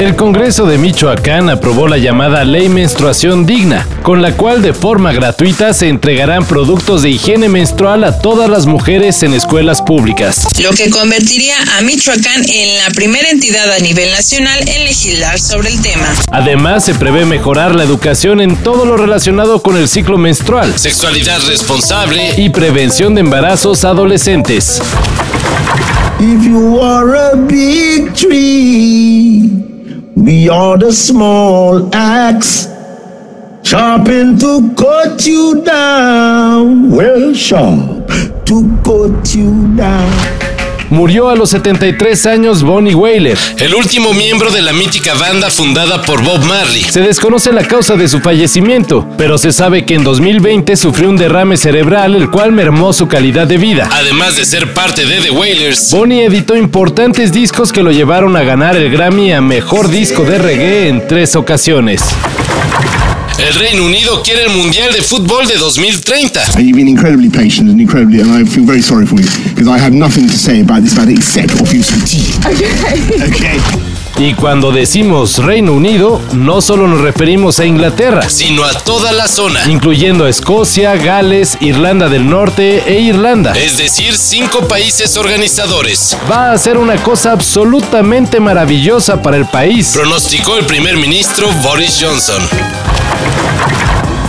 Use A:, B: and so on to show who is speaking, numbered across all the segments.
A: El Congreso de Michoacán aprobó la llamada Ley Menstruación Digna, con la cual de forma gratuita se entregarán productos de higiene menstrual a todas las mujeres en escuelas públicas.
B: Lo que convertiría a Michoacán en la primera entidad a nivel nacional en legislar sobre el tema.
A: Además, se prevé mejorar la educación en todo lo relacionado con el ciclo menstrual, sexualidad responsable y prevención de embarazos adolescentes.
C: If you are a big tree, are the small axe, sharpened to cut you down. Well, sharp to cut you down.
A: Murió a los 73 años Bonnie Whaler, el último miembro de la mítica banda fundada por Bob Marley. Se desconoce la causa de su fallecimiento, pero se sabe que en 2020 sufrió un derrame cerebral el cual mermó su calidad de vida. Además de ser parte de The Wailers, Bonnie editó importantes discos que lo llevaron a ganar el Grammy a Mejor Disco de Reggae en tres ocasiones. El Reino Unido quiere el Mundial de Fútbol de 2030.
D: You've been incredibly patient and incredibly, and I feel very sorry for you because I have nothing to say about this matter except you. Okay. Okay.
A: Y cuando decimos Reino Unido, no solo nos referimos a Inglaterra, sino a toda la zona, incluyendo Escocia, Gales, Irlanda del Norte e Irlanda. Es decir, cinco países organizadores. Va a ser una cosa absolutamente maravillosa para el país, pronosticó el primer ministro Boris Johnson.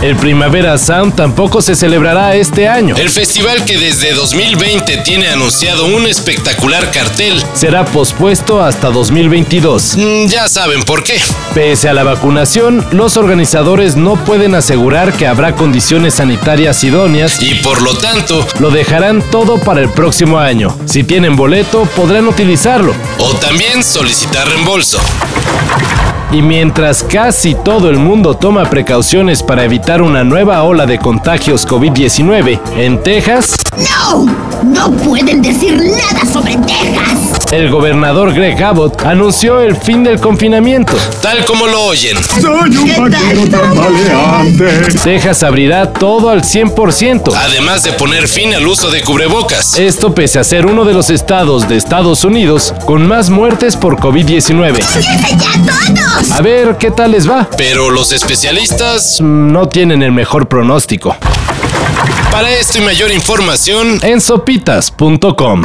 A: El Primavera Sound tampoco se celebrará este año. El festival que desde 2020 tiene anunciado un espectacular cartel será pospuesto hasta 2022. Mm, ya saben por qué. Pese a la vacunación, los organizadores no pueden asegurar que habrá condiciones sanitarias idóneas y por lo tanto lo dejarán todo para el próximo año. Si tienen boleto, podrán utilizarlo o también solicitar reembolso. Y mientras casi todo el mundo toma precauciones para evitar una nueva ola de contagios COVID-19, en Texas...
E: ¡No! ¡No pueden decir nada sobre Texas!
A: El gobernador Greg Abbott anunció el fin del confinamiento, tal como lo oyen.
D: Soy un vaquero tambaleante.
A: Texas abrirá todo al 100%, además de poner fin al uso de cubrebocas. Esto pese a ser uno de los estados de Estados Unidos con más muertes por COVID-19. A ver qué tal les va. Pero los especialistas mm, no tienen el mejor pronóstico. Para esto y mayor información en sopitas.com.